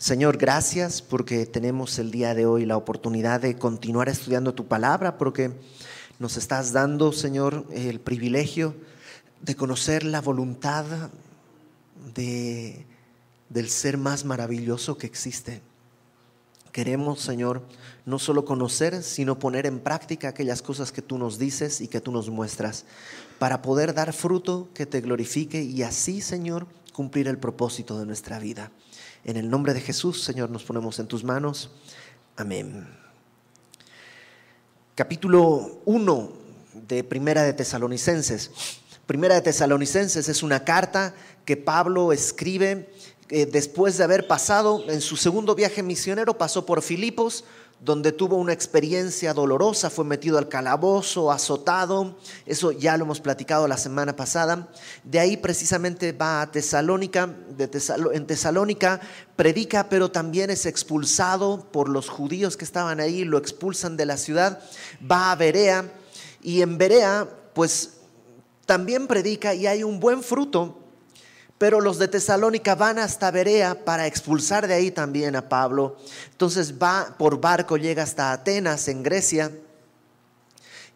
Señor, gracias porque tenemos el día de hoy la oportunidad de continuar estudiando tu palabra, porque nos estás dando, Señor, el privilegio de conocer la voluntad de, del ser más maravilloso que existe. Queremos, Señor, no solo conocer, sino poner en práctica aquellas cosas que tú nos dices y que tú nos muestras, para poder dar fruto que te glorifique y así, Señor, cumplir el propósito de nuestra vida. En el nombre de Jesús, Señor, nos ponemos en tus manos. Amén. Capítulo 1 de Primera de Tesalonicenses. Primera de Tesalonicenses es una carta que Pablo escribe eh, después de haber pasado en su segundo viaje misionero, pasó por Filipos, donde tuvo una experiencia dolorosa, fue metido al calabozo, azotado, eso ya lo hemos platicado la semana pasada. De ahí precisamente va a Tesalónica, en Tesalónica predica, pero también es expulsado por los judíos que estaban ahí, lo expulsan de la ciudad, va a Berea y en Berea pues también predica y hay un buen fruto pero los de Tesalónica van hasta Berea para expulsar de ahí también a Pablo. Entonces va por barco, llega hasta Atenas, en Grecia,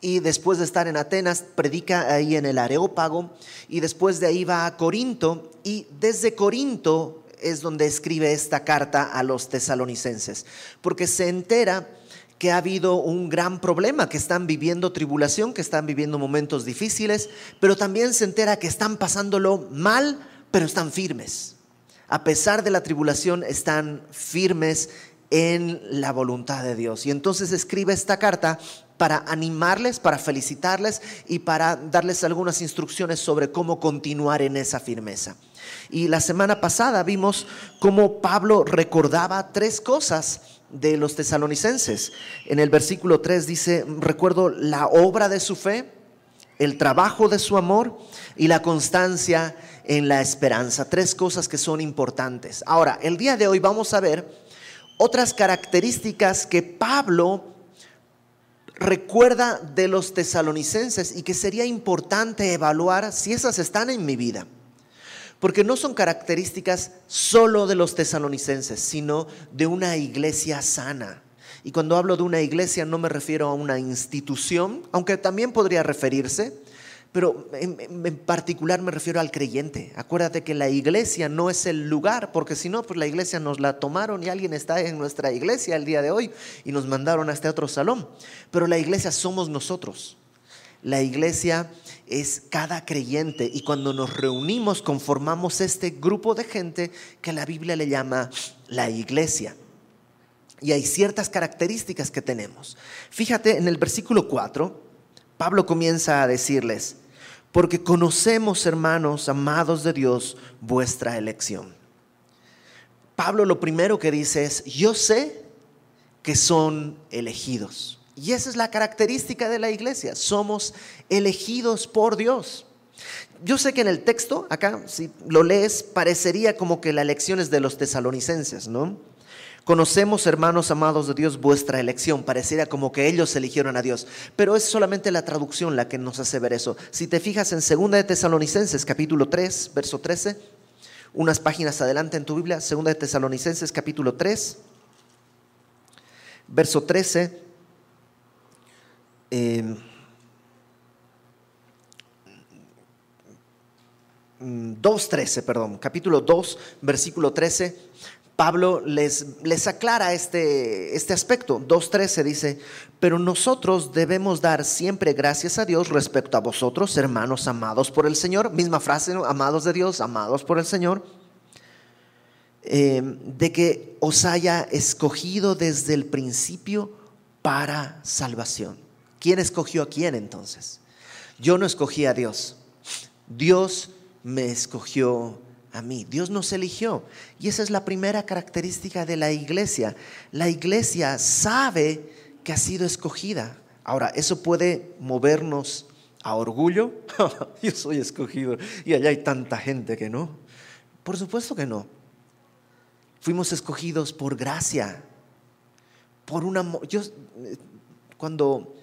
y después de estar en Atenas, predica ahí en el Areópago, y después de ahí va a Corinto, y desde Corinto es donde escribe esta carta a los tesalonicenses, porque se entera que ha habido un gran problema, que están viviendo tribulación, que están viviendo momentos difíciles, pero también se entera que están pasándolo mal pero están firmes. A pesar de la tribulación, están firmes en la voluntad de Dios. Y entonces escribe esta carta para animarles, para felicitarles y para darles algunas instrucciones sobre cómo continuar en esa firmeza. Y la semana pasada vimos cómo Pablo recordaba tres cosas de los tesalonicenses. En el versículo 3 dice, recuerdo la obra de su fe, el trabajo de su amor y la constancia en la esperanza. Tres cosas que son importantes. Ahora, el día de hoy vamos a ver otras características que Pablo recuerda de los tesalonicenses y que sería importante evaluar si esas están en mi vida. Porque no son características solo de los tesalonicenses, sino de una iglesia sana. Y cuando hablo de una iglesia no me refiero a una institución, aunque también podría referirse, pero en, particular me refiero al creyente. Acuérdate que la iglesia no es el lugar, porque si no, pues la iglesia nos la tomaron y alguien está en nuestra iglesia el día de hoy y nos mandaron a este otro salón. Pero la iglesia somos nosotros. La iglesia es cada creyente y cuando nos reunimos conformamos este grupo de gente que la Biblia le llama la iglesia. Y hay ciertas características que tenemos. Fíjate en el versículo 4, Pablo comienza a decirles, porque conocemos, hermanos, amados de Dios, vuestra elección. Pablo lo primero que dice es, yo sé que son elegidos. Y esa es la característica de la iglesia, somos elegidos por Dios. Yo sé que en el texto, acá, si lo lees, parecería como que la elección es de los tesalonicenses, ¿no? Conocemos, hermanos amados de Dios, vuestra elección. Pareciera como que ellos eligieron a Dios, pero es solamente la traducción la que nos hace ver eso. Si te fijas en 2 de Tesalonicenses, capítulo 3, verso 13, unas páginas adelante en tu Biblia, 2 de Tesalonicenses, capítulo 3, verso 13. 2.13, mm, perdón, capítulo 2, versículo 13 Pablo les, les aclara este, este aspecto. 2.13 dice, pero nosotros debemos dar siempre gracias a Dios respecto a vosotros, hermanos amados por el Señor. Misma frase, amados de Dios, amados por el Señor. Eh, de que os haya escogido desde el principio para salvación. ¿Quién escogió a quién entonces? Yo no escogí a Dios. Dios me escogió a mí. Dios nos eligió. Y esa es la primera característica de la iglesia. La iglesia sabe que ha sido escogida. Ahora, ¿eso puede movernos a orgullo? Yo soy escogido y allá hay tanta gente que no. Por supuesto que no. Fuimos escogidos por gracia. Por una... Yo, cuando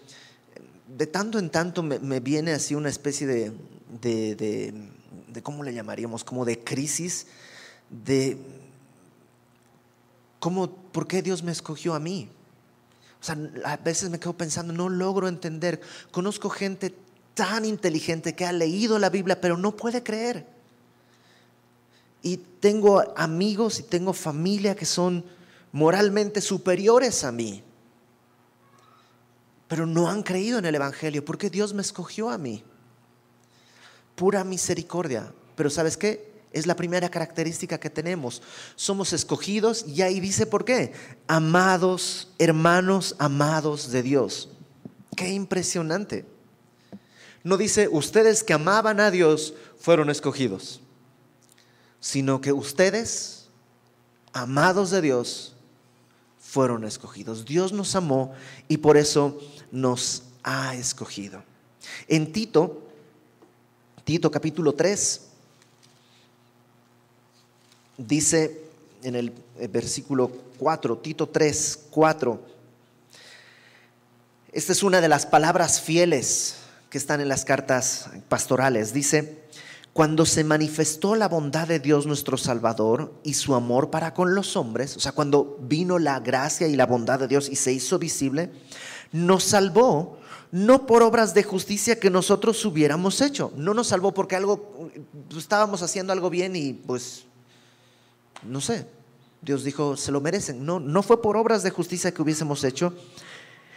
de tanto en tanto me, viene así una especie de, ¿cómo le llamaríamos? Como de crisis, de, ¿cómo, ¿por qué Dios me escogió a mí? O sea, a veces me quedo pensando, no logro entender. Conozco gente tan inteligente que ha leído la Biblia, pero no puede creer. Y tengo amigos y tengo familia que son moralmente superiores a mí, pero no han creído en el Evangelio porque Dios me escogió a mí. Pura misericordia. Pero ¿sabes qué? Es la primera característica que tenemos. Somos escogidos y ahí dice por qué. Amados, hermanos amados de Dios. Qué impresionante. No dice, ustedes que amaban a Dios fueron escogidos, sino que ustedes, amados de Dios, fueron escogidos. Dios nos amó y por eso nos ha escogido. En Tito, Tito capítulo 3, dice en el versículo 4, Tito 3, 4, esta es una de las palabras fieles que están en las cartas pastorales. Dice, cuando se manifestó la bondad de Dios nuestro Salvador y su amor para con los hombres, o sea, cuando vino la gracia y la bondad de Dios y se hizo visible, nos salvó no por obras de justicia que nosotros hubiéramos hecho. No nos salvó porque algo estábamos haciendo algo bien y pues no sé. Dios dijo, se lo merecen. No, no fue por obras de justicia que hubiésemos hecho,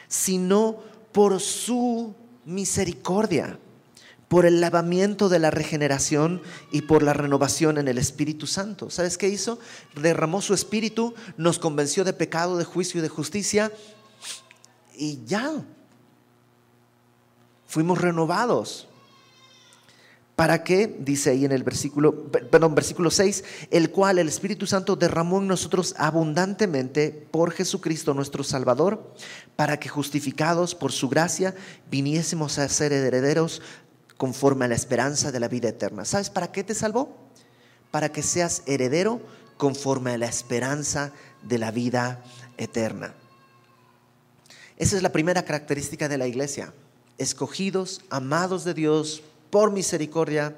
sino por su misericordia por el lavamiento de la regeneración y por la renovación en el Espíritu Santo. ¿Sabes qué hizo? Derramó su Espíritu, nos convenció de pecado, de juicio y de justicia y ya. Fuimos renovados. ¿Para qué? Dice ahí en el versículo, perdón, versículo 6, el cual el Espíritu Santo derramó en nosotros abundantemente por Jesucristo nuestro Salvador, para que justificados por su gracia viniésemos a ser herederos conforme a la esperanza de la vida eterna. ¿Sabes para qué te salvó? Para que seas heredero conforme a la esperanza de la vida eterna. Esa es la primera característica de la iglesia. Escogidos, amados de Dios por misericordia.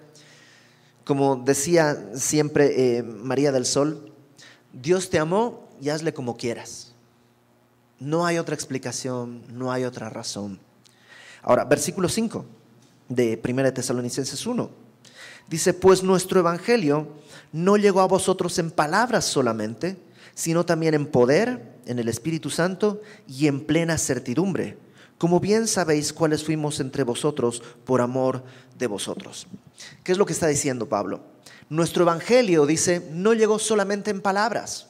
Como decía siempre eh, María del Sol, Dios te amó y hazle como quieras. No hay otra explicación, no hay otra razón. Ahora, versículo 5 de 1 Tesalonicenses 1. Dice, pues nuestro Evangelio no llegó a vosotros en palabras solamente, sino también en poder, en el Espíritu Santo y en plena certidumbre, como bien sabéis cuáles fuimos entre vosotros por amor de vosotros. ¿Qué es lo que está diciendo Pablo? Nuestro Evangelio, dice, no llegó solamente en palabras.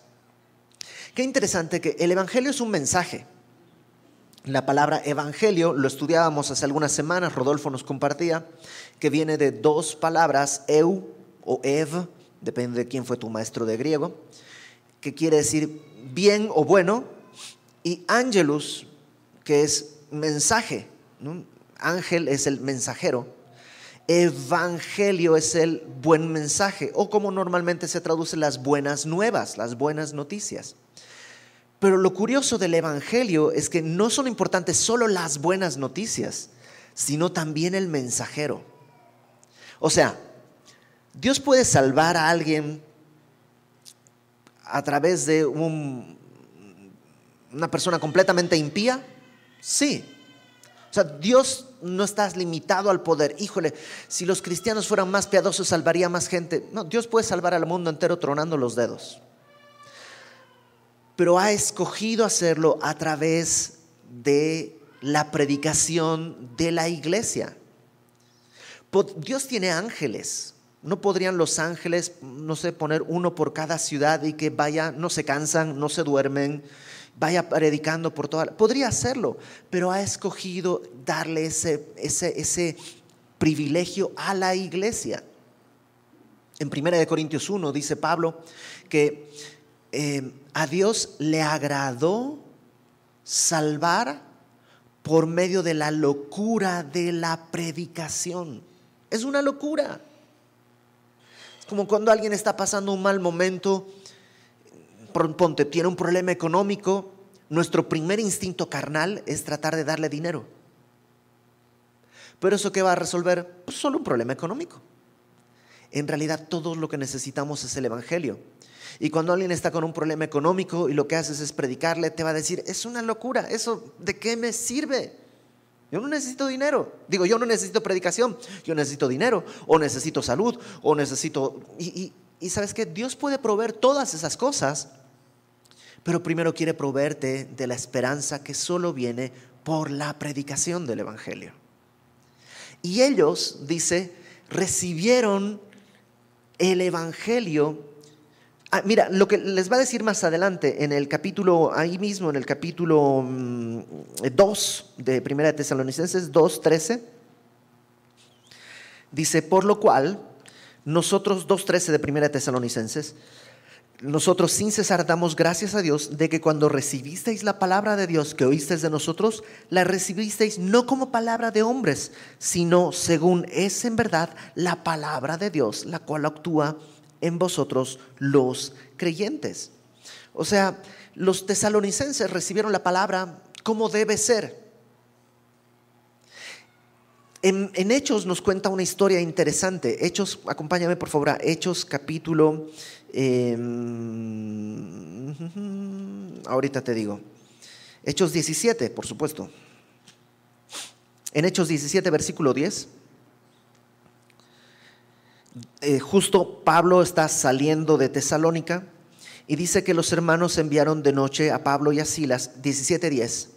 Qué interesante que el Evangelio es un mensaje. La palabra evangelio lo estudiábamos hace algunas semanas, Rodolfo nos compartía, que viene de dos palabras, eu o ev, depende de quién fue tu maestro de griego, que quiere decir bien o bueno, y angelus, que es mensaje. Ángel es el mensajero. Evangelio es el buen mensaje, o como normalmente se traduce las buenas nuevas, las buenas noticias. Pero lo curioso del Evangelio es que no son importantes solo las buenas noticias, sino también el mensajero. O sea, Dios puede salvar a alguien a través de una persona completamente impía. Sí. O sea, Dios no está limitado al poder. Híjole, si los cristianos fueran más piadosos, salvaría más gente. No, Dios puede salvar al mundo entero tronando los dedos pero ha escogido hacerlo a través de la predicación de la iglesia. Dios tiene ángeles. ¿No podrían los ángeles, no sé, poner uno por cada ciudad y que vaya, no se cansan, no se duermen, vaya predicando por toda... Podría hacerlo, pero ha escogido darle ese, ese, ese privilegio a la iglesia. En 1 Corintios 1 dice Pablo que eh, a Dios le agradó salvar por medio de la locura de la predicación. Es una locura. Es como cuando alguien está pasando un mal momento, ponte, tiene un problema económico, nuestro primer instinto carnal es tratar de darle dinero. Pero eso qué va a resolver? Pues solo un problema económico. en realidad todo lo que necesitamos es el Evangelio. Y cuando alguien está con un problema económico y lo que haces es predicarle, te va a decir, es una locura, ¿eso de qué me sirve? Yo no necesito dinero. Digo, yo no necesito predicación, yo necesito dinero, o necesito salud, o necesito... Y, y sabes que Dios puede proveer todas esas cosas, pero primero quiere proveerte de la esperanza que solo viene por la predicación del Evangelio. Y ellos, dice, recibieron el Evangelio. Ah, mira, lo que les va a decir más adelante en el capítulo, ahí mismo, en el capítulo 2 mm, de Primera de Tesalonicenses 2, 13, dice, por lo cual, nosotros, 2.13 de Primera de Tesalonicenses, nosotros sin cesar damos gracias a Dios de que cuando recibisteis la palabra de Dios que oísteis de nosotros, la recibisteis no como palabra de hombres, sino según es en verdad la palabra de Dios, la cual actúa en vosotros los creyentes. O sea, los tesalonicenses recibieron la palabra como debe ser. En, Hechos nos cuenta una historia interesante. Hechos, acompáñame por favor a Hechos capítulo Em, ahorita te digo. Hechos 17, por supuesto. En Hechos 17, versículo 10. Eh, justo Pablo está saliendo de Tesalónica y dice que los hermanos enviaron de noche a Pablo y a Silas, 17.10,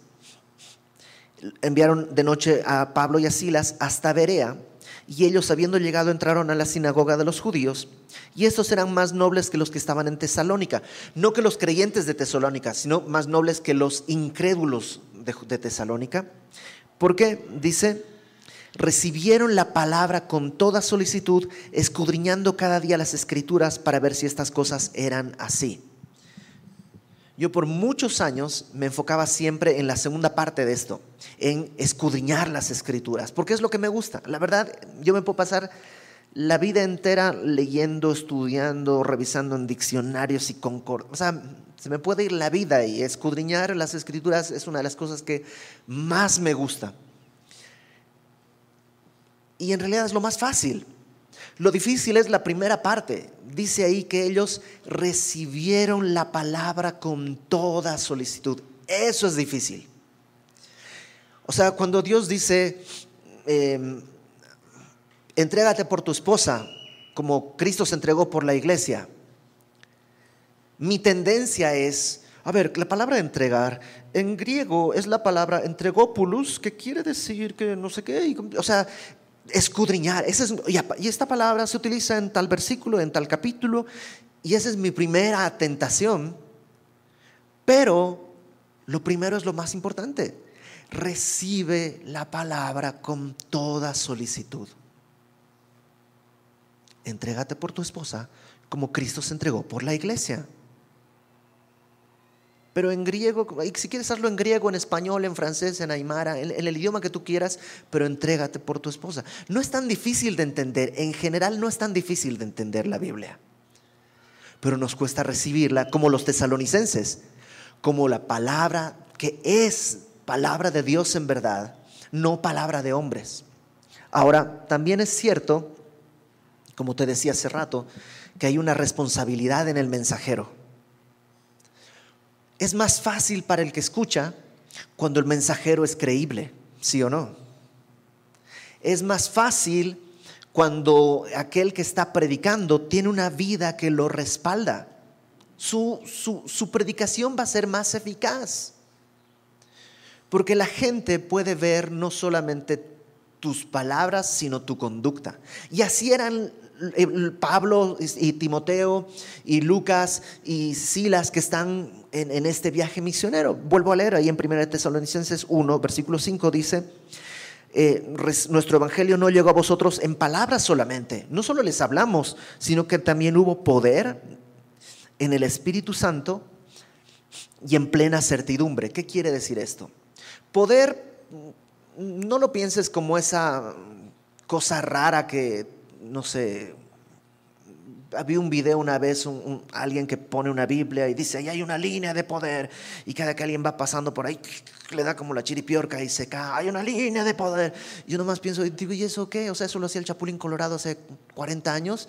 enviaron de noche a Pablo y a Silas hasta Berea y ellos habiendo llegado entraron a la sinagoga de los judíos, y estos eran más nobles que los que estaban en Tesalónica, no que los creyentes de Tesalónica, sino más nobles que los incrédulos de, Tesalónica, porque dice, recibieron la palabra con toda solicitud, escudriñando cada día las escrituras para ver si estas cosas eran así. Yo por muchos años me enfocaba siempre en la segunda parte de esto, en escudriñar las escrituras, porque es lo que me gusta. La verdad, yo me puedo pasar la vida entera leyendo, estudiando, revisando en diccionarios y concord. O sea, se me puede ir la vida y escudriñar las escrituras es una de las cosas que más me gusta. Y en realidad es lo más fácil. Lo difícil es la primera parte. Dice ahí que ellos recibieron la palabra con toda solicitud. Eso es difícil. O sea, cuando Dios dice, em, entrégate por tu esposa, como Cristo se entregó por la iglesia, mi tendencia es, a ver, la palabra entregar en griego es la palabra entregópulus, que quiere decir que no sé qué, o sea, escudriñar. y esta palabra se utiliza en tal versículo, en tal capítulo, y esa es mi primera tentación. Pero lo primero es lo más importante. Recibe la palabra con toda solicitud. Entrégate por tu esposa como Cristo se entregó por la iglesia pero en griego, si quieres hacerlo en griego, en español, en francés, en aymara, en, el idioma que tú quieras, pero entrégate por tu esposa. No es tan difícil de entender, en general no es tan difícil de entender la Biblia, pero nos cuesta recibirla como los tesalonicenses, como la palabra que es palabra de Dios en verdad, no palabra de hombres. Ahora, también es cierto, como te decía hace rato, que hay una responsabilidad en el mensajero es más fácil para el que escucha cuando el mensajero es creíble, ¿sí o no? Es más fácil cuando aquel que está predicando tiene una vida que lo respalda. Su, su, predicación va a ser más eficaz. Porque la gente puede ver no solamente tus palabras, sino tu conducta. Y así eran Pablo y Timoteo y Lucas y Silas que están en, este viaje misionero. Vuelvo a leer ahí en 1 Tesalonicenses 1, versículo 5 dice, eh, nuestro evangelio no llegó a vosotros en palabras solamente. No solo les hablamos, sino que también hubo poder en el Espíritu Santo y en plena certidumbre. ¿Qué quiere decir esto? Poder, no lo pienses como esa cosa rara que no sé, había un video una vez, alguien que pone una Biblia y dice, ahí hay una línea de poder. Y cada que alguien va pasando por ahí, le da como la chiripiorca y se cae, hay una línea de poder. Yo nomás pienso, digo, ¿y eso qué? O sea, eso lo hacía el Chapulín Colorado hace 40 años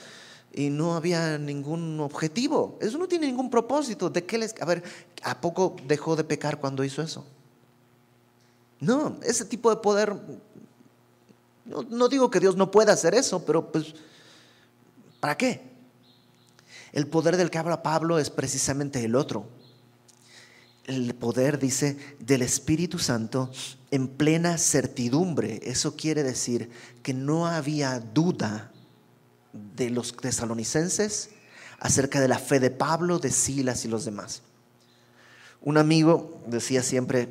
y no había ningún objetivo. Eso no tiene ningún propósito. ¿De qué les... A ver, ¿a poco dejó de pecar cuando hizo eso? No, ese tipo de poder... No, digo que Dios no pueda hacer eso, pero pues, ¿para qué? El poder del que habla Pablo es precisamente el otro. El poder, dice, del Espíritu Santo en plena certidumbre. Eso quiere decir que no había duda de los tesalonicenses acerca de la fe de Pablo, de Silas y los demás. Un amigo decía siempre,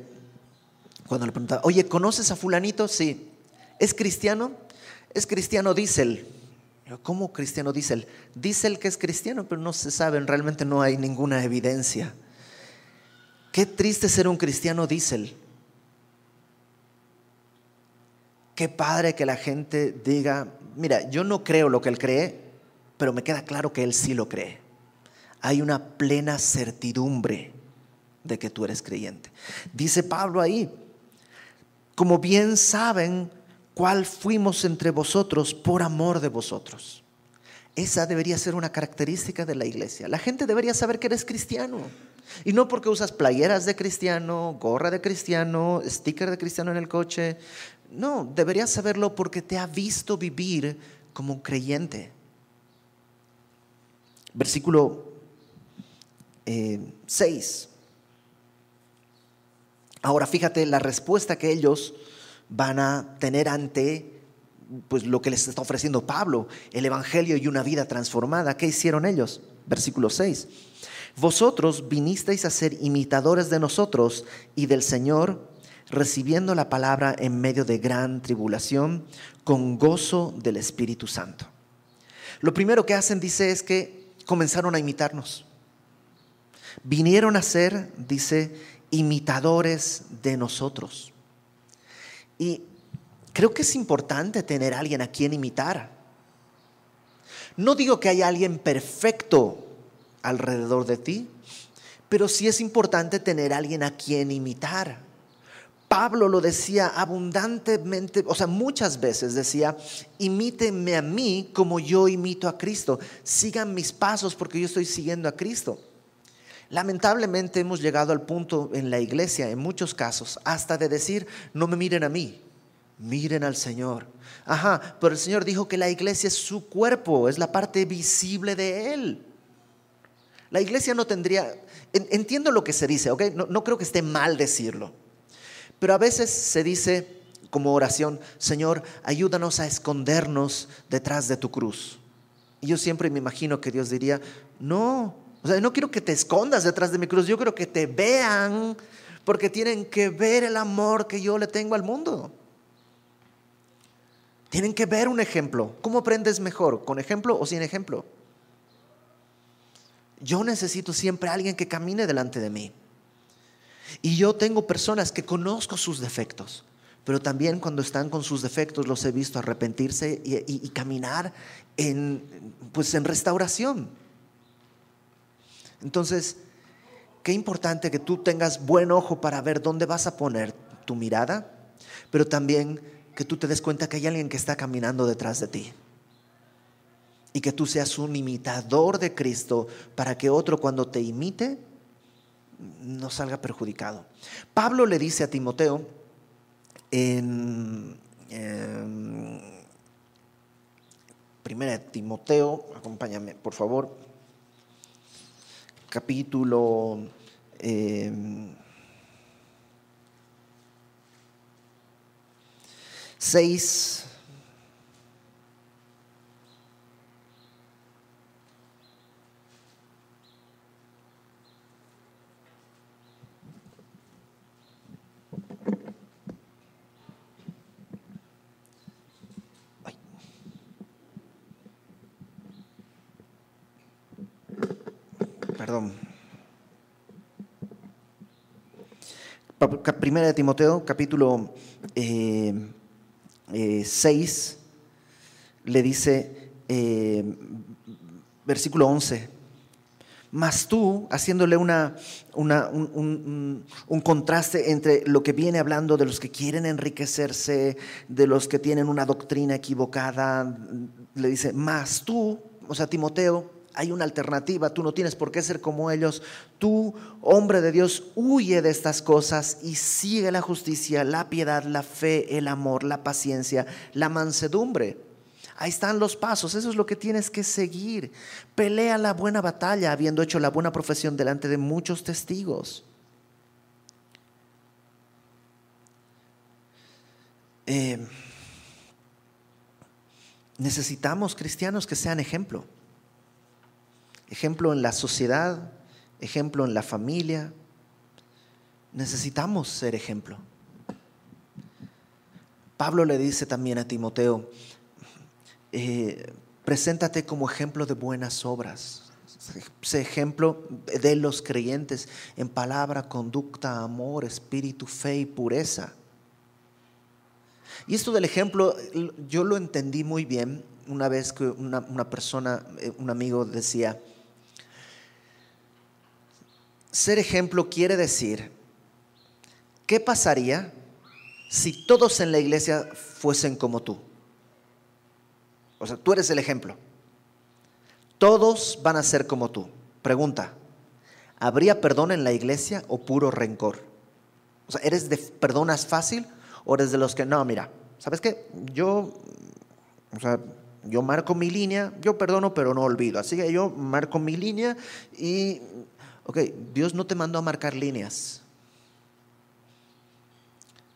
cuando le preguntaba, oye, ¿conoces a fulanito? Sí. ¿Es cristiano? Es cristiano, dice él. ¿Cómo cristiano? Dice él que es cristiano, pero no se sabe, realmente no hay ninguna evidencia. Qué triste ser un cristiano, dice él. Qué padre que la gente diga, mira, yo no creo lo que él cree, pero me queda claro que él sí lo cree. Hay una plena certidumbre de que tú eres creyente. Dice Pablo ahí, como bien saben, cuál fuimos entre vosotros por amor de vosotros. Esa debería ser una característica de la iglesia. La gente debería saber que eres cristiano. Y no porque usas playeras de cristiano, gorra de cristiano, sticker de cristiano en el coche. No, deberías saberlo porque te ha visto vivir como un creyente. Versículo 6. Eh, Ahora fíjate la respuesta que ellos van a tener ante pues lo que les está ofreciendo Pablo, el evangelio y una vida transformada. ¿Qué hicieron ellos? Versículo 6. Vosotros vinisteis a ser imitadores de nosotros y del Señor, recibiendo la palabra en medio de gran tribulación, con gozo del Espíritu Santo. Lo primero que hacen, dice, es que comenzaron a imitarnos. Vinieron a ser, dice, imitadores de nosotros. Y creo que es importante tener alguien a quien imitar. No digo que haya alguien perfecto alrededor de ti, pero sí es importante tener alguien a quien imitar. Pablo lo decía abundantemente, o sea, muchas veces decía, imítenme a mí como yo imito a Cristo, sigan mis pasos porque yo estoy siguiendo a Cristo. Lamentablemente hemos llegado al punto en la iglesia, en muchos casos, hasta de decir, no me miren a mí, miren al Señor. Ajá, pero el Señor dijo que la iglesia es su cuerpo, es la parte visible de Él. La iglesia no tendría, entiendo lo que se dice, ¿ok? No, creo que esté mal decirlo, pero a veces se dice como oración, Señor, ayúdanos a escondernos detrás de tu cruz. Y yo siempre me imagino que Dios diría, no, o sea, no quiero que te escondas detrás de mi cruz, yo quiero que te vean porque tienen que ver el amor que yo le tengo al mundo. Tienen que ver un ejemplo. ¿Cómo aprendes mejor? ¿Con ejemplo o sin ejemplo? Yo necesito siempre a alguien que camine delante de mí. Y yo tengo personas que conozco sus defectos, pero también cuando están con sus defectos los he visto arrepentirse y, y caminar en, pues en restauración. Entonces, qué importante que tú tengas buen ojo para ver dónde vas a poner tu mirada, pero también que tú te des cuenta que hay alguien que está caminando detrás de ti. Y que tú seas un imitador de Cristo para que otro cuando te imite no salga perjudicado. Pablo le dice a Timoteo en, Primera Timoteo, acompáñame por favor, capítulo 6. Primera de Timoteo, capítulo 6, eh, eh, le dice, eh, versículo 11. Mas tú, haciéndole una, un, contraste entre lo que viene hablando de los que quieren enriquecerse, de los que tienen una doctrina equivocada, le dice, mas tú, o sea, Timoteo, hay una alternativa, tú no tienes por qué ser como ellos. Tú, hombre de Dios, huye de estas cosas y sigue la justicia, la piedad, la fe, el amor, la paciencia, la mansedumbre Ahí están los pasos, eso es lo que tienes que seguir. Pelea la buena batalla habiendo hecho la buena profesión delante de muchos testigos. Eh, necesitamos cristianos que sean ejemplo. Ejemplo en la sociedad, ejemplo en la familia. Necesitamos ser ejemplo. Pablo le dice también a Timoteo, eh, preséntate como ejemplo de buenas obras. Sé ejemplo de los creyentes en palabra, conducta, amor, espíritu, fe y pureza. Y esto del ejemplo, yo lo entendí muy bien una vez que una, persona, eh, un amigo decía, ser ejemplo quiere decir, ¿qué pasaría si todos en la iglesia fuesen como tú? O sea, tú eres el ejemplo. Todos van a ser como tú. Pregunta, ¿habría perdón en la iglesia o puro rencor? O sea, ¿eres de perdonas fácil o eres de los que no, mira, ¿sabes qué? Yo, o sea, yo marco mi línea, yo perdono pero no olvido. Así que yo marco mi línea y, ok, Dios no te mandó a marcar líneas.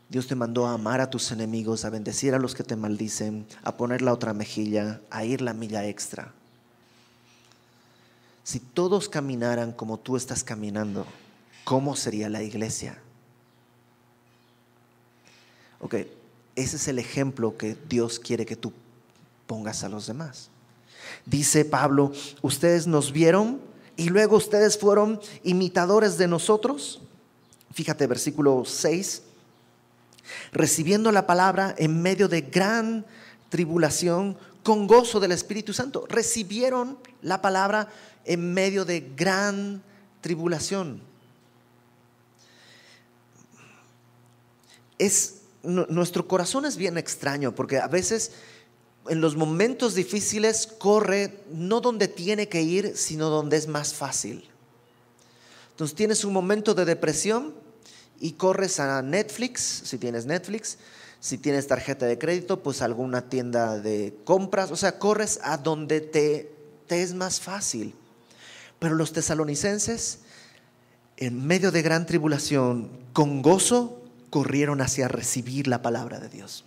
Dios te mandó a amar a tus enemigos, a bendecir a los que te maldicen, a poner la otra mejilla, a ir la milla extra. Si todos caminaran como tú estás caminando, ¿cómo sería la iglesia? Ok, ese es el ejemplo que Dios quiere que tú pongas a los demás. Dice Pablo, ustedes nos vieron y luego ustedes fueron imitadores de nosotros. Fíjate, versículo 6 recibiendo la palabra en medio de gran tribulación con gozo del Espíritu Santo. Recibieron la palabra en medio de gran tribulación. Es, nuestro corazón es bien extraño porque a veces en los momentos difíciles corre no donde tiene que ir, sino donde es más fácil. Entonces tienes un momento de depresión, y corres a Netflix, si tienes Netflix, si tienes tarjeta de crédito, pues alguna tienda de compras, o sea, corres a donde te, te es más fácil. Pero los tesalonicenses, en medio de gran tribulación, con gozo, corrieron hacia recibir la palabra de Dios.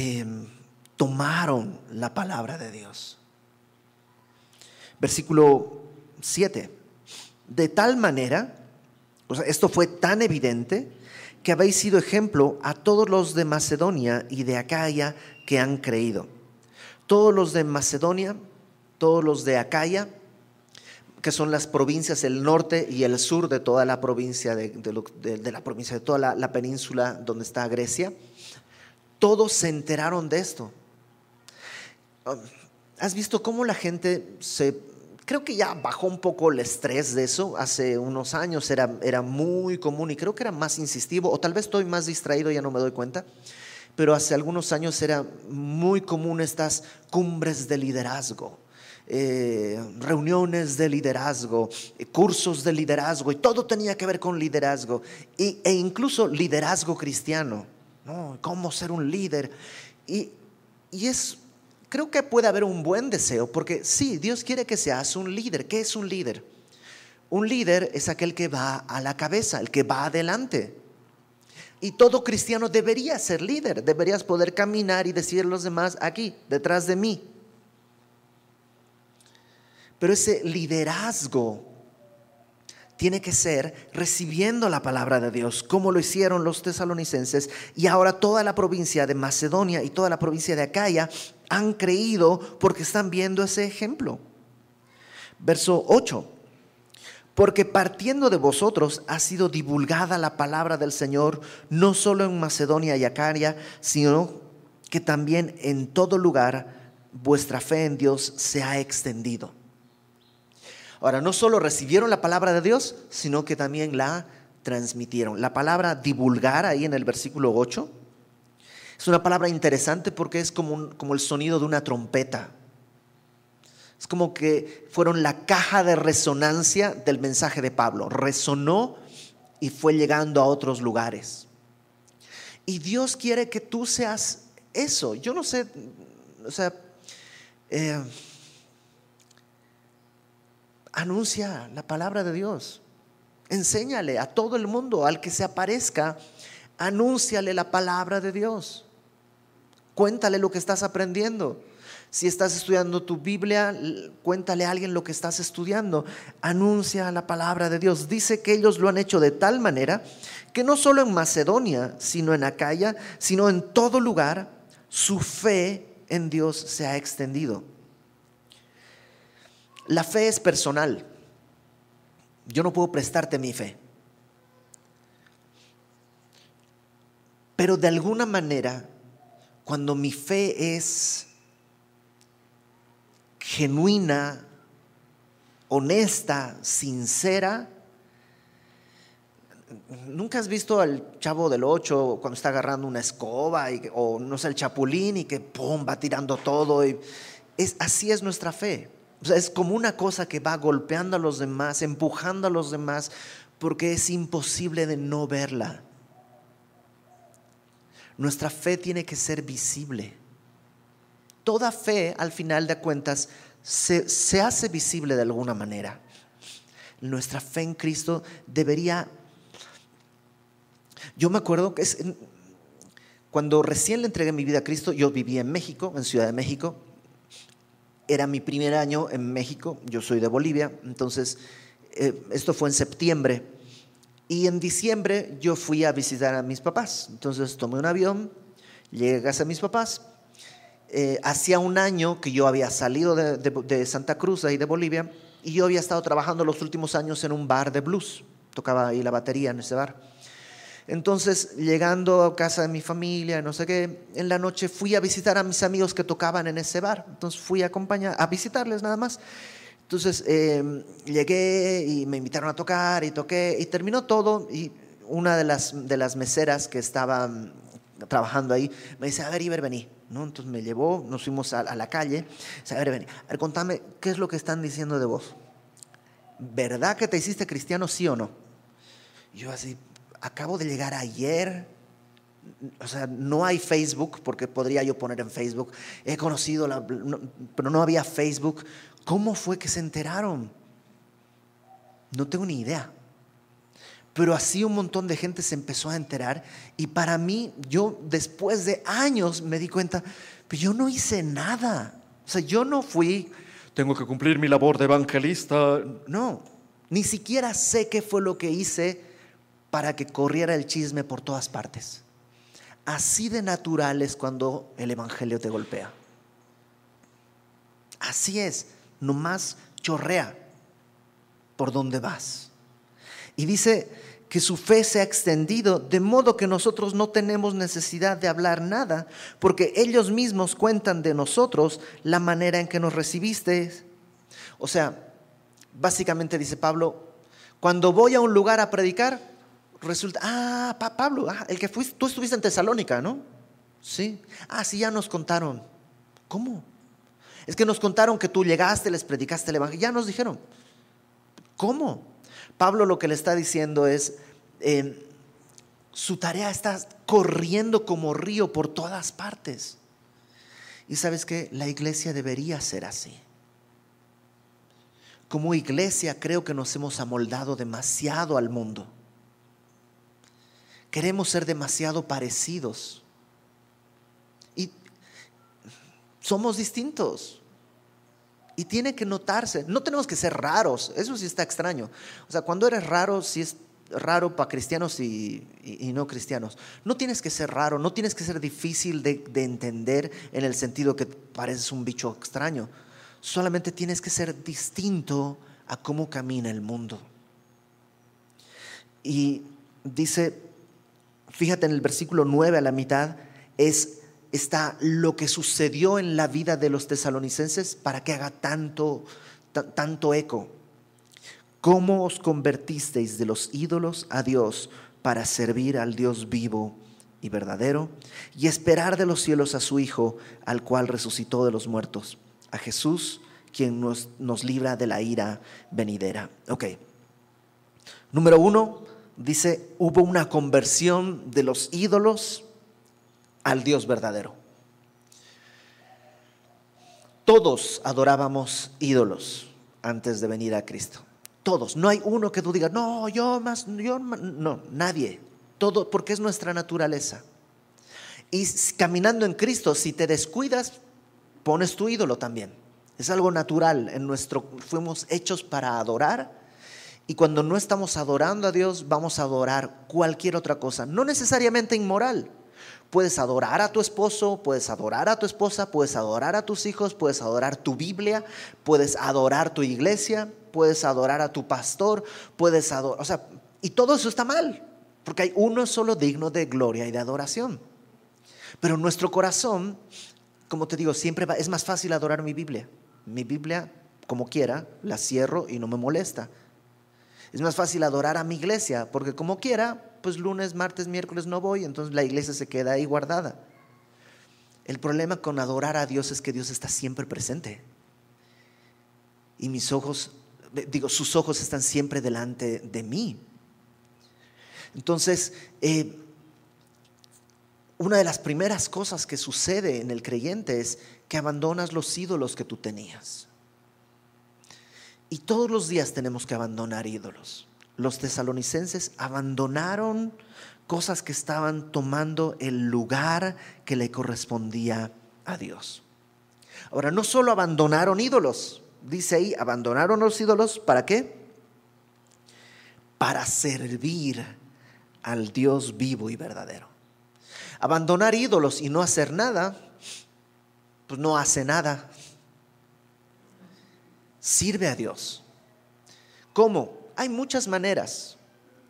Em, tomaron la palabra de Dios. Versículo 7 de tal manera, o sea, esto fue tan evidente, que habéis sido ejemplo a todos los de Macedonia y de Acaya que han creído. Todos los de Macedonia, todos los de Acaya, que son las provincias el norte y el sur de toda la provincia de, la provincia de toda la península donde está Grecia, todos se enteraron de esto. ¿Has visto cómo la gente se Creo que ya bajó un poco el estrés de eso. Hace unos años era, era muy común y creo que era más insistivo, o tal vez estoy más distraído, ya no me doy cuenta. Pero hace algunos años era muy común estas cumbres de liderazgo. Eh, reuniones de liderazgo, cursos de liderazgo, y todo tenía que ver con liderazgo, y, e incluso liderazgo cristiano, ¿Cómo ser un líder? Y, y es creo que puede haber un buen deseo, porque sí, Dios quiere que seas un líder. ¿Qué es un líder? Un líder es aquel que va a la cabeza, el que va adelante. Y todo cristiano debería ser líder, deberías poder caminar y decir a los demás, aquí, detrás de mí. Pero ese liderazgo tiene que ser recibiendo la palabra de Dios, como lo hicieron los tesalonicenses, y ahora toda la provincia de Macedonia y toda la provincia de Acaya han creído porque están viendo ese ejemplo. Verso 8. Porque partiendo de vosotros ha sido divulgada la palabra del Señor, no solo en Macedonia y Acaria, sino que también en todo lugar vuestra fe en Dios se ha extendido. Ahora, no solo recibieron la palabra de Dios, sino que también la transmitieron. La palabra divulgar ahí en el versículo 8 es una palabra interesante porque es como, como el sonido de una trompeta. Es como que fueron la caja de resonancia del mensaje de Pablo. Resonó y fue llegando a otros lugares. Y Dios quiere que tú seas eso. Yo no sé, o sea, eh, anuncia la palabra de Dios. Enséñale a todo el mundo, al que se aparezca, anúnciale la palabra de Dios. Cuéntale lo que estás aprendiendo. Si estás estudiando tu Biblia, cuéntale a alguien lo que estás estudiando. Anuncia la palabra de Dios. Dice que ellos lo han hecho de tal manera que no solo en Macedonia, sino en Acaya, sino en todo lugar, su fe en Dios se ha extendido. La fe es personal. Yo no puedo prestarte mi fe. Pero de alguna manera, cuando mi fe es genuina, honesta, sincera, ¿Nunca has visto al chavo del 8 cuando está agarrando una escoba o no sé, el chapulín y que pum, va tirando todo? Y es, así es nuestra fe. Es como una cosa que va golpeando a los demás, empujando a los demás, porque es imposible de no verla. Nuestra fe tiene que ser visible. Toda fe, al final de cuentas, se, se hace visible de alguna manera. Nuestra fe en Cristo debería... Yo me acuerdo que es, cuando recién le entregué mi vida a Cristo, yo vivía en México, en Ciudad de México, era mi primer año en México, yo soy de Bolivia, entonces eh, esto fue en septiembre. Y en diciembre yo fui a visitar a mis papás. Entonces tomé un avión, llegué a mis papás. Eh, hacía un año que yo había salido de, de, Santa Cruz, ahí de Bolivia, y yo había estado trabajando los últimos años en un bar de blues. Tocaba ahí la batería en ese bar. Entonces, llegando a casa de mi familia, no sé qué, en la noche fui a visitar a mis amigos que tocaban en ese bar. Entonces fui a acompañar, a visitarles nada más. Entonces em, llegué y me invitaron a tocar y toqué y terminó todo y una de las, de las meseras que estaba mm, trabajando ahí me dice, a ver, Iber, vení. ¿No? Entonces me llevó, nos fuimos a, la calle. Dice, a ver, vení. A ver, contame, ¿qué es lo que están diciendo de vos? ¿Verdad que te hiciste cristiano, sí o no? yo así, acabo de llegar ayer, o sea, no hay Facebook, porque podría yo poner en Facebook, he conocido, la, pero no había Facebook. ¿Cómo fue que se enteraron? No tengo ni idea. Pero así un montón de gente se empezó a enterar y para mí, yo después de años me di cuenta, pero yo no hice nada. O sea, yo no fui, tengo que cumplir mi labor de evangelista. No, ni siquiera sé qué fue lo que hice para que corriera el chisme por todas partes. Así de natural es cuando el Evangelio te golpea. Así es, nomás chorrea por donde vas. Y dice que su fe se ha extendido, de modo que nosotros no tenemos necesidad de hablar nada, porque ellos mismos cuentan de nosotros la manera en que nos recibiste. O sea, básicamente dice Pablo, cuando voy a un lugar a predicar, resulta, ah, Pablo, ah, el que fuiste, tú estuviste en Tesalónica, ¿no? Sí. Ah, sí, ya nos contaron. ¿Cómo? Es que nos contaron que tú llegaste, les predicaste el Evangelio. Ya nos dijeron. ¿Cómo? Pablo lo que le está diciendo es, eh, su tarea está corriendo como río por todas partes. Y sabes que la iglesia debería ser así. Como iglesia creo que nos hemos amoldado demasiado al mundo. Queremos ser demasiado parecidos. Y somos distintos. Y tiene que notarse. No tenemos que ser raros. Eso sí está extraño. O sea, cuando eres raro, sí es raro para cristianos y, no cristianos. No tienes que ser raro, no tienes que ser difícil de, de entender en el sentido que pareces un bicho extraño. Solamente tienes que ser distinto a cómo camina el mundo. Y dice fíjate en el versículo 9 a la mitad, es está lo que sucedió en la vida de los tesalonicenses para que haga tanto, tanto eco. ¿Cómo os convertisteis de los ídolos a Dios para servir al Dios vivo y verdadero y esperar de los cielos a su Hijo, al cual resucitó de los muertos, a Jesús, quien nos, nos libra de la ira venidera? Ok. Número uno, dice, hubo una conversión de los ídolos al Dios verdadero. Todos adorábamos ídolos antes de venir a Cristo. Todos. No hay uno que tú digas, no, yo más, yo no, nadie. Todo, porque es nuestra naturaleza. Y caminando en Cristo, si te descuidas, pones tu ídolo también. Es algo natural. En nuestro, fuimos hechos para adorar. Y cuando no estamos adorando a Dios, vamos a adorar cualquier otra cosa. No necesariamente inmoral. Puedes adorar a tu esposo, puedes adorar a tu esposa, puedes adorar a tus hijos, puedes adorar tu Biblia, puedes adorar tu iglesia, puedes adorar a tu pastor, puedes adorar, o sea, y todo eso está mal, porque hay uno solo digno de gloria y de adoración. Pero nuestro corazón, como te digo, siempre va, es más fácil adorar mi Biblia. Mi Biblia, como quiera, la cierro y no me molesta. Es más fácil adorar a mi iglesia, porque como quiera, pues lunes, martes, miércoles no voy, entonces la iglesia se queda ahí guardada. El problema con adorar a Dios es que Dios está siempre presente. Y mis ojos, digo, sus ojos están siempre delante de mí. Entonces, eh, una de las primeras cosas que sucede en el creyente es que abandonas los ídolos que tú tenías. Y todos los días tenemos que abandonar ídolos los tesalonicenses abandonaron cosas que estaban tomando el lugar que le correspondía a Dios. Ahora, no solo abandonaron ídolos, dice ahí, abandonaron los ídolos, ¿para qué? Para servir al Dios vivo y verdadero. Abandonar ídolos y no hacer nada, pues no hace nada. Sirve a Dios. ¿Cómo? Hay muchas maneras.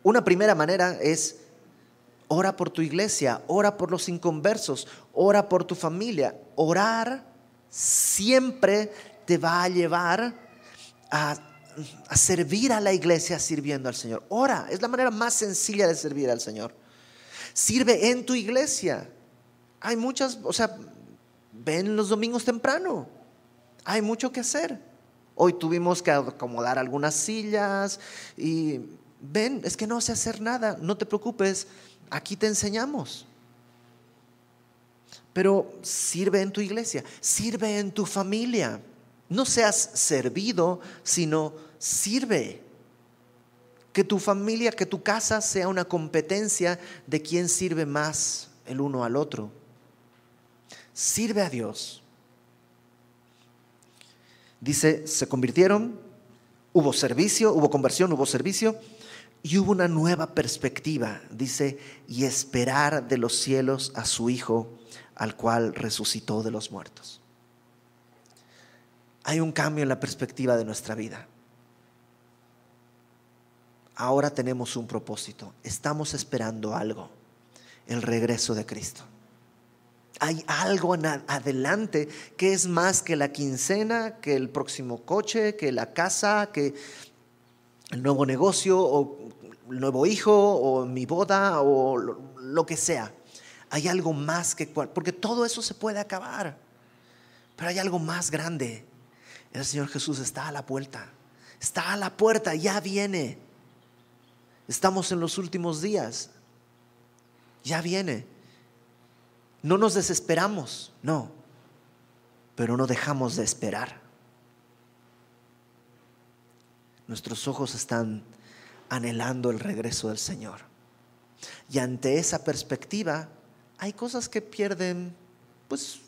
Una primera manera es ora por tu iglesia, ora por los inconversos, ora por tu familia. Orar siempre te va a llevar a, servir a la iglesia sirviendo al Señor. Ora, es la manera más sencilla de servir al Señor. Sirve en tu iglesia. Hay muchas, o sea, ven los domingos temprano. Hay mucho que hacer. Hoy tuvimos que acomodar algunas sillas y ven, es que no sé hacer nada, no te preocupes, aquí te enseñamos. Pero sirve en tu iglesia, sirve en tu familia. No seas servido, sino sirve. Que tu familia, que tu casa sea una competencia de quién sirve más el uno al otro. Sirve a Dios. Dice, se convirtieron, hubo servicio, hubo conversión, hubo servicio y hubo una nueva perspectiva. Dice, y esperar de los cielos a su Hijo, al cual resucitó de los muertos. Hay un cambio en la perspectiva de nuestra vida. Ahora tenemos un propósito. Estamos esperando algo, el regreso de Cristo hay algo adelante que es más que la quincena, que el próximo coche, que la casa, que el nuevo negocio o el nuevo hijo o mi boda o lo, que sea. Hay algo más que porque todo eso se puede acabar. Pero hay algo más grande. El Señor Jesús está a la puerta. Está a la puerta, ya viene. Estamos en los últimos días. Ya viene. No nos desesperamos, no, pero no dejamos de esperar. Nuestros ojos están anhelando el regreso del Señor. Y ante esa perspectiva hay cosas que pierden, pues,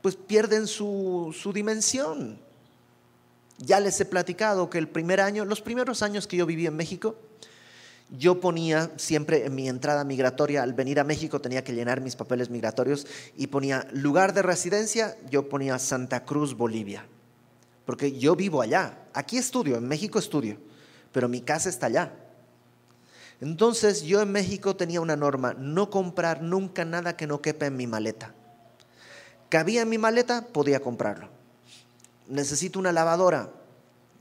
pues pierden su, su dimensión. Ya les he platicado que el primer año, los primeros años que yo viví en México, yo ponía siempre en mi entrada migratoria, al venir a México tenía que llenar mis papeles migratorios y ponía lugar de residencia, yo ponía Santa Cruz, Bolivia, porque yo vivo allá, aquí estudio, en México estudio, pero mi casa está allá. Entonces yo en México tenía una norma, no comprar nunca nada que no quepa en mi maleta. Cabía en mi maleta, podía comprarlo. Necesito una lavadora,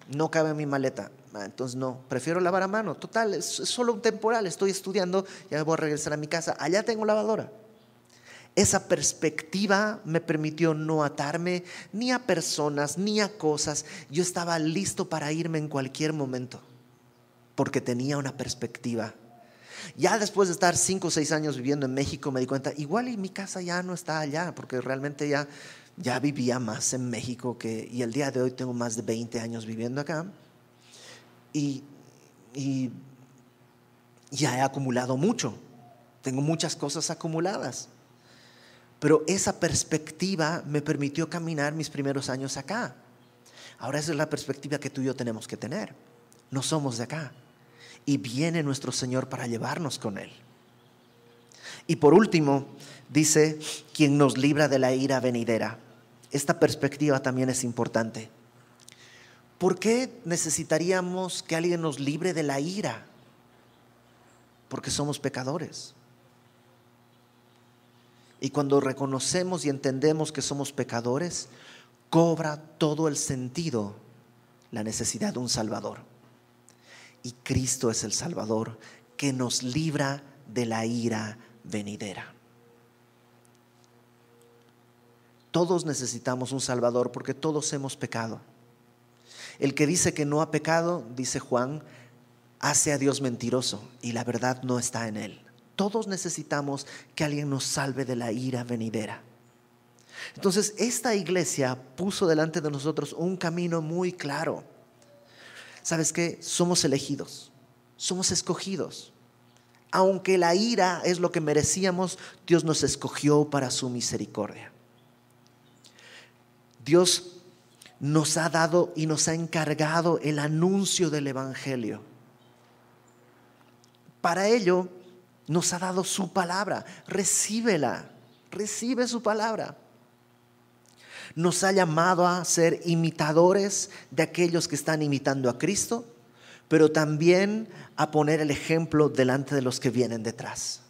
no cabe en mi maleta. Ah, entonces no, prefiero lavar a mano. Total, es, solo un temporal, estoy estudiando, ya voy a regresar a mi casa, allá tengo lavadora. Esa perspectiva me permitió no atarme ni a personas, ni a cosas. Yo estaba listo para irme en cualquier momento, porque tenía una perspectiva. Ya después de estar cinco o seis años viviendo en México, me di cuenta, igual y mi casa ya no está allá, porque realmente ya, ya vivía más en México que, y el día de hoy tengo más de 20 años viviendo acá. Y, ya he acumulado mucho, tengo muchas cosas acumuladas. Pero esa perspectiva me permitió caminar mis primeros años acá. Ahora esa es la perspectiva que tú y yo tenemos que tener. No somos de acá. Y viene nuestro Señor para llevarnos con Él. Y por último, dice, quien nos libra de la ira venidera. Esta perspectiva también es importante. ¿Por qué necesitaríamos que alguien nos libre de la ira? Porque somos pecadores. Y cuando reconocemos y entendemos que somos pecadores, cobra todo el sentido la necesidad de un Salvador. Y Cristo es el Salvador que nos libra de la ira venidera. Todos necesitamos un Salvador porque todos hemos pecado. El que dice que no ha pecado, dice Juan, hace a Dios mentiroso y la verdad no está en él. Todos necesitamos que alguien nos salve de la ira venidera. Entonces, esta iglesia puso delante de nosotros un camino muy claro. ¿Sabes qué? Somos elegidos, somos escogidos. Aunque la ira es lo que merecíamos, Dios nos escogió para su misericordia. Dios nos ha dado y nos ha encargado el anuncio del Evangelio. Para ello, nos ha dado su palabra. Recíbela, recibe su palabra. Nos ha llamado a ser imitadores de aquellos que están imitando a Cristo, pero también a poner el ejemplo delante de los que vienen detrás.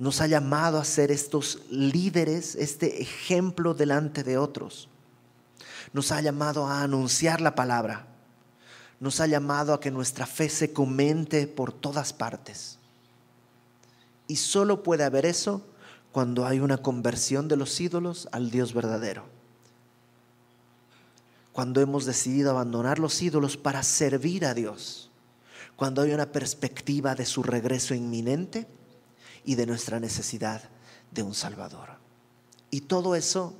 Nos ha llamado a ser estos líderes, este ejemplo delante de otros. Nos ha llamado a anunciar la palabra. Nos ha llamado a que nuestra fe se comente por todas partes. Y solo puede haber eso cuando hay una conversión de los ídolos al Dios verdadero. Cuando hemos decidido abandonar los ídolos para servir a Dios. Cuando hay una perspectiva de su regreso inminente y de nuestra necesidad de un Salvador. Y todo eso,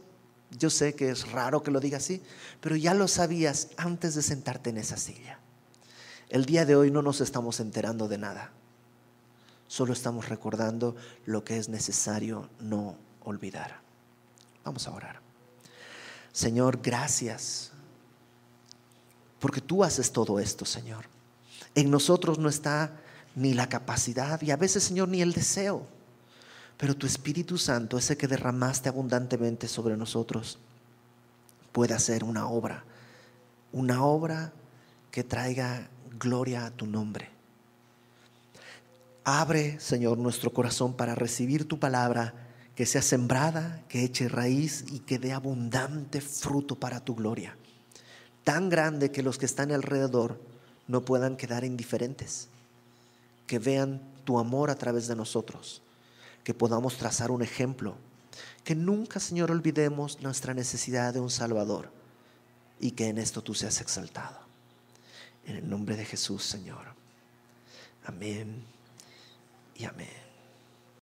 yo sé que es raro que lo diga así, pero ya lo sabías antes de sentarte en esa silla. El día de hoy no nos estamos enterando de nada. Solo estamos recordando lo que es necesario no olvidar. Vamos a orar. Señor, gracias. Porque tú haces todo esto, Señor. En nosotros no está ni la capacidad y a veces, Señor, ni el deseo. Pero tu Espíritu Santo, ese que derramaste abundantemente sobre nosotros, puede hacer una obra. Una obra que traiga gloria a tu nombre. Abre, Señor, nuestro corazón para recibir tu palabra, que sea sembrada, que eche raíz y que dé abundante fruto para tu gloria. Tan grande que los que están alrededor no puedan quedar indiferentes, que vean tu amor a través de nosotros, que podamos trazar un ejemplo, que nunca, Señor, olvidemos nuestra necesidad de un Salvador y que en esto tú seas exaltado. En el nombre de Jesús, Señor. Amén y amén.